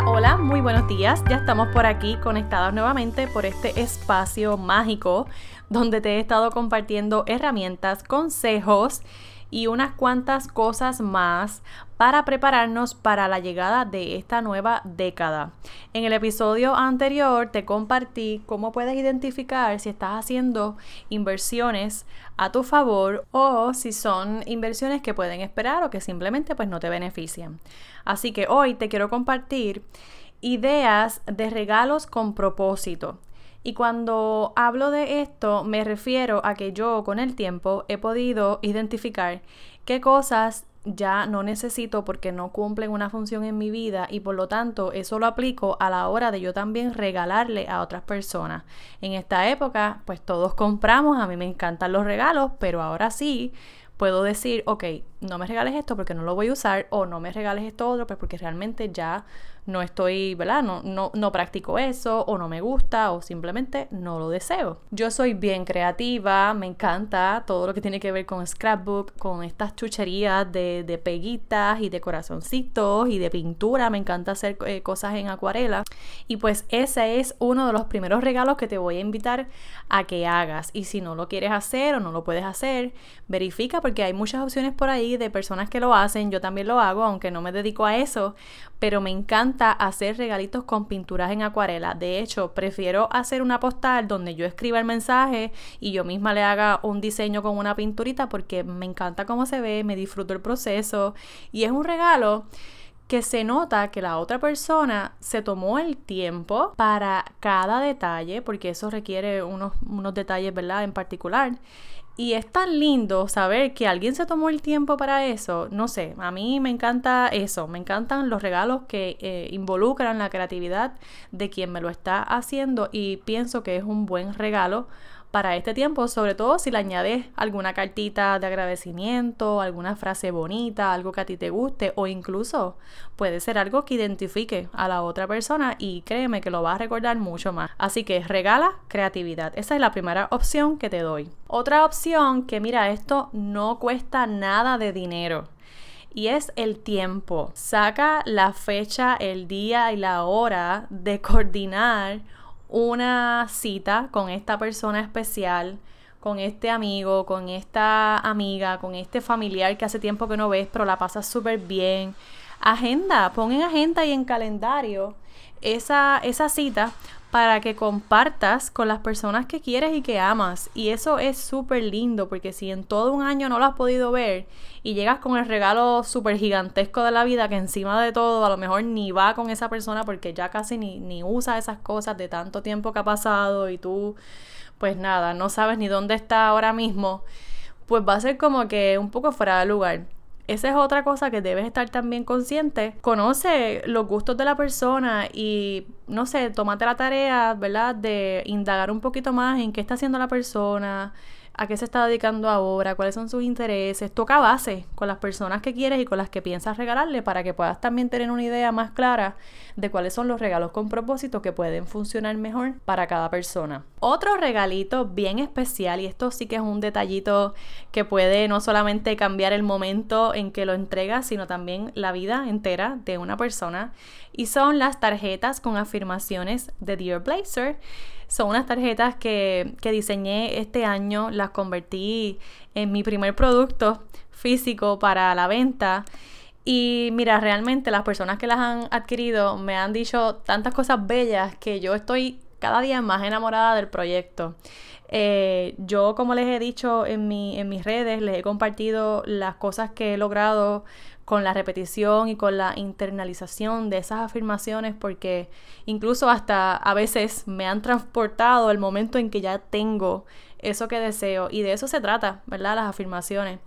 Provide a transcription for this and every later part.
Hola, muy buenos días. Ya estamos por aquí conectados nuevamente por este espacio mágico donde te he estado compartiendo herramientas, consejos y unas cuantas cosas más para prepararnos para la llegada de esta nueva década. En el episodio anterior te compartí cómo puedes identificar si estás haciendo inversiones a tu favor o si son inversiones que pueden esperar o que simplemente pues no te benefician. Así que hoy te quiero compartir ideas de regalos con propósito. Y cuando hablo de esto, me refiero a que yo con el tiempo he podido identificar qué cosas ya no necesito porque no cumplen una función en mi vida y por lo tanto eso lo aplico a la hora de yo también regalarle a otras personas. En esta época, pues todos compramos, a mí me encantan los regalos, pero ahora sí puedo decir, ok, no me regales esto porque no lo voy a usar o no me regales esto otro pues porque realmente ya no estoy, ¿verdad? No, no, no practico eso o no me gusta o simplemente no lo deseo. Yo soy bien creativa, me encanta todo lo que tiene que ver con scrapbook, con estas chucherías de, de peguitas y de corazoncitos y de pintura, me encanta hacer eh, cosas en acuarela y pues ese es uno de los primeros regalos que te voy a invitar a que hagas y si no lo quieres hacer o no lo puedes hacer, verifica porque hay muchas opciones por ahí de personas que lo hacen, yo también lo hago, aunque no me dedico a eso, pero me encanta hacer regalitos con pinturas en acuarela. De hecho, prefiero hacer una postal donde yo escriba el mensaje y yo misma le haga un diseño con una pinturita porque me encanta cómo se ve, me disfruto el proceso y es un regalo que se nota que la otra persona se tomó el tiempo para cada detalle, porque eso requiere unos, unos detalles, ¿verdad? En particular. Y es tan lindo saber que alguien se tomó el tiempo para eso. No sé, a mí me encanta eso. Me encantan los regalos que eh, involucran la creatividad de quien me lo está haciendo y pienso que es un buen regalo para este tiempo, sobre todo si le añades alguna cartita de agradecimiento, alguna frase bonita, algo que a ti te guste o incluso puede ser algo que identifique a la otra persona y créeme que lo va a recordar mucho más. Así que regala creatividad. Esa es la primera opción que te doy. Otra opción que mira, esto no cuesta nada de dinero y es el tiempo. Saca la fecha, el día y la hora de coordinar una cita con esta persona especial, con este amigo, con esta amiga, con este familiar que hace tiempo que no ves, pero la pasas súper bien. Agenda, pon en agenda y en calendario esa, esa cita para que compartas con las personas que quieres y que amas. Y eso es súper lindo porque si en todo un año no lo has podido ver y llegas con el regalo súper gigantesco de la vida que encima de todo a lo mejor ni va con esa persona porque ya casi ni, ni usa esas cosas de tanto tiempo que ha pasado y tú pues nada, no sabes ni dónde está ahora mismo, pues va a ser como que un poco fuera de lugar. Esa es otra cosa que debes estar también consciente. Conoce los gustos de la persona y, no sé, tómate la tarea, ¿verdad? De indagar un poquito más en qué está haciendo la persona, a qué se está dedicando ahora, cuáles son sus intereses. Toca base con las personas que quieres y con las que piensas regalarle para que puedas también tener una idea más clara de cuáles son los regalos con propósito que pueden funcionar mejor para cada persona. Otro regalito bien especial, y esto sí que es un detallito que puede no solamente cambiar el momento en que lo entregas, sino también la vida entera de una persona, y son las tarjetas con afirmaciones de Dear Blazer. Son unas tarjetas que, que diseñé este año, las convertí en mi primer producto físico para la venta. Y mira, realmente las personas que las han adquirido me han dicho tantas cosas bellas que yo estoy cada día más enamorada del proyecto. Eh, yo, como les he dicho en, mi, en mis redes, les he compartido las cosas que he logrado con la repetición y con la internalización de esas afirmaciones porque incluso hasta a veces me han transportado el momento en que ya tengo eso que deseo. Y de eso se trata, ¿verdad? Las afirmaciones.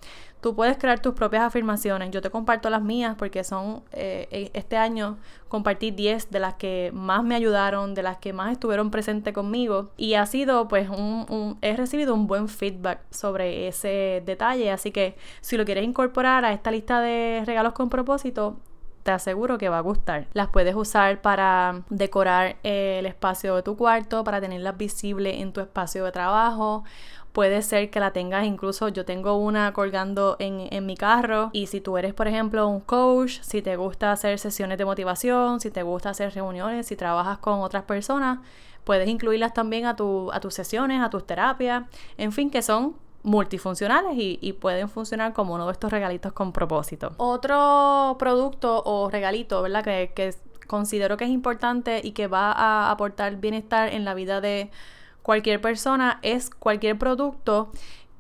Tú puedes crear tus propias afirmaciones. Yo te comparto las mías porque son, eh, e, este año compartí 10 de las que más me ayudaron, de las que más estuvieron presentes conmigo. Y ha sido, pues, un, he recibido un buen feedback sobre ese detalle. Así que si lo quieres incorporar a esta lista de regalos con propósito, te aseguro que va a gustar. Las puedes usar para decorar el espacio de tu cuarto, para tenerlas visibles en tu espacio de trabajo. Puede ser que la tengas incluso, yo tengo una colgando en, en, mi carro y si tú eres por ejemplo un coach, si te gusta hacer sesiones de motivación, si te gusta hacer reuniones, si trabajas con otras personas, puedes incluirlas también a, tu, a tus sesiones, a tus terapias, en fin, que son multifuncionales y, pueden funcionar como uno de estos regalitos con propósito. Otro producto o regalito, ¿verdad? Que, que considero que es importante y que va a aportar bienestar en la vida de cualquier persona es cualquier producto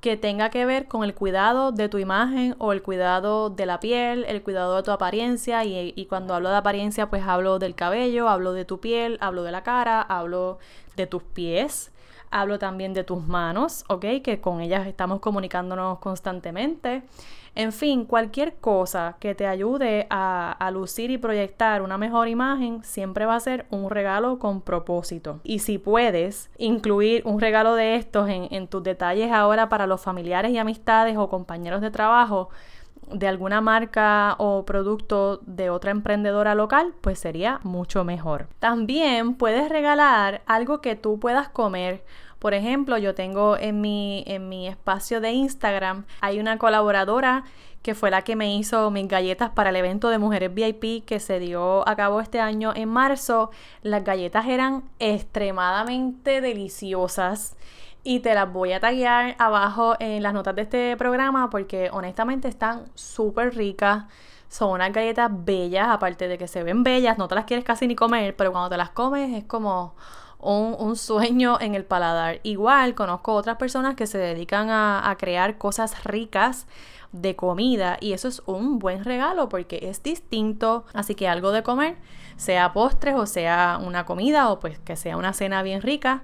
que tenga que ver con el cuidado de tu imagen o el cuidado de la piel, el cuidado de tu apariencia. Y, y, cuando hablo de apariencia pues hablo del cabello, hablo de tu piel, hablo de la cara, hablo de tus pies, Hablo también de tus manos, ¿ok? Que con ellas estamos comunicándonos constantemente. En fin, cualquier cosa que te ayude a, lucir y proyectar una mejor imagen siempre va a ser un regalo con propósito. Y si puedes incluir un regalo de estos en tus detalles ahora para los familiares y amistades o compañeros de trabajo, de alguna marca o producto de otra emprendedora local, pues sería mucho mejor. También puedes regalar algo que tú puedas comer por ejemplo, yo tengo en mi, en mi espacio de Instagram, hay una colaboradora que fue la que me hizo mis galletas para el evento de Mujeres VIP que se dio a cabo este año en marzo. Las galletas eran extremadamente deliciosas y te las voy a taguear abajo en las notas de este programa porque honestamente están súper ricas. Son unas galletas bellas, aparte de que se ven bellas, no te las quieres casi ni comer, pero cuando te las comes es como un, sueño en el paladar. Igual conozco otras personas que se dedican a, a crear cosas ricas de comida y eso es un buen regalo porque es distinto, así que algo de comer, sea postres o sea una comida o pues que sea una cena bien rica,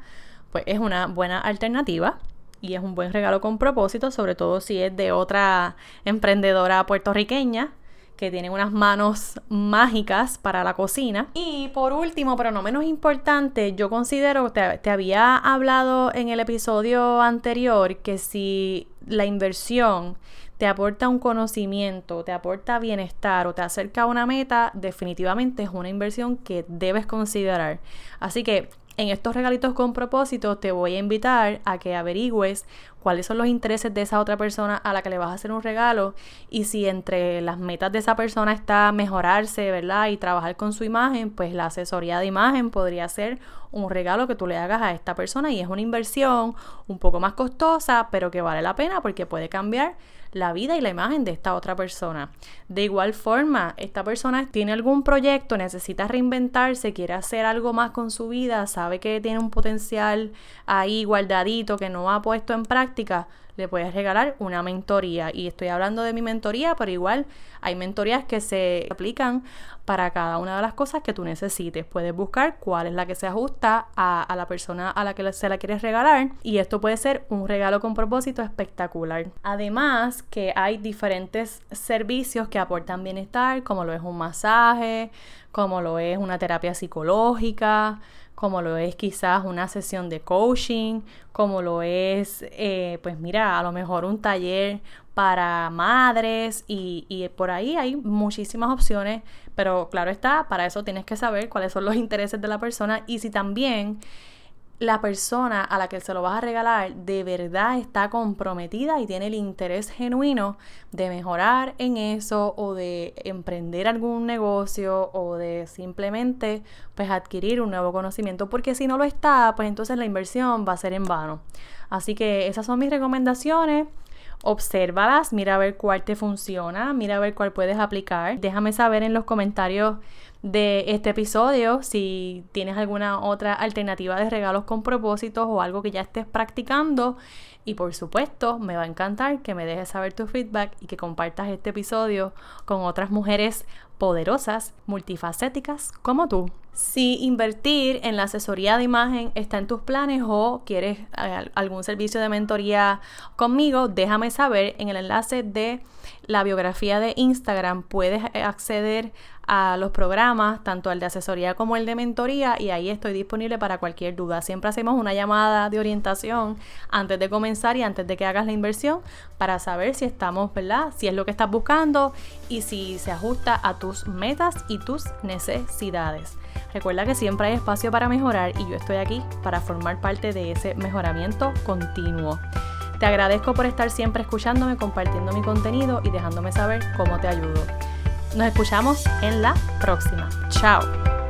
pues es una buena alternativa y es un buen regalo con propósito, sobre todo si es de otra emprendedora puertorriqueña que tienen unas manos mágicas para la cocina. Y por último, pero no menos importante, yo considero, te, te había hablado en el episodio anterior, que si la inversión te aporta un conocimiento, te aporta bienestar o te acerca a una meta, definitivamente es una inversión que debes considerar. Así que en estos regalitos con propósito te voy a invitar a que averigües cuáles son los intereses de esa otra persona a la que le vas a hacer un regalo y si entre las metas de esa persona está mejorarse, ¿verdad? Y trabajar con su imagen, pues la asesoría de imagen podría ser un regalo que tú le hagas a esta persona y es una inversión un poco más costosa, pero que vale la pena porque puede cambiar la vida y la imagen de esta otra persona. De igual forma, esta persona tiene algún proyecto, necesita reinventarse, quiere hacer algo más con su vida, sabe que tiene un potencial ahí guardadito que no ha puesto en práctica, le puedes regalar una mentoría. Y estoy hablando de mi mentoría, pero igual hay mentorías que se aplican para cada una de las cosas que tú necesites. Puedes buscar cuál es la que se ajusta a, la persona a la que se la quieres regalar. Y esto puede ser un regalo con propósito espectacular. Además que hay diferentes servicios que aportan bienestar, como lo es un masaje, como lo es una terapia psicológica, como lo es quizás una sesión de coaching, como lo es, eh, pues mira, a lo mejor un taller para madres y, y, por ahí hay muchísimas opciones, pero claro está, para eso tienes que saber cuáles son los intereses de la persona y si también la persona a la que se lo vas a regalar de verdad está comprometida y tiene el interés genuino de mejorar en eso o de emprender algún negocio o de simplemente pues adquirir un nuevo conocimiento porque si no lo está pues entonces la inversión va a ser en vano así que esas son mis recomendaciones obsérvalas, mira a ver cuál te funciona, mira a ver cuál puedes aplicar. Déjame saber en los comentarios de este episodio si tienes alguna otra alternativa de regalos con propósitos o algo que ya estés practicando Y por supuesto, me va a encantar que me dejes saber tu feedback y que compartas este episodio con otras mujeres poderosas, multifacéticas como tú. Si invertir en la asesoría de imagen está en tus planes o quieres eh, algún servicio de mentoría conmigo, déjame saber en el enlace de la biografía de Instagram. Puedes eh, acceder a los programas, tanto el de asesoría como el de mentoría, y ahí estoy disponible para cualquier duda. Siempre hacemos una llamada de orientación antes de comenzar y antes de que hagas la inversión para saber si estamos, ¿verdad? Si es lo que estás buscando y si se ajusta a tus metas y tus necesidades. Recuerda que siempre hay espacio para mejorar y yo estoy aquí para formar parte de ese mejoramiento continuo. Te agradezco por estar siempre escuchándome, compartiendo mi contenido y dejándome saber cómo te ayudo. Nos escuchamos en la próxima. Chao.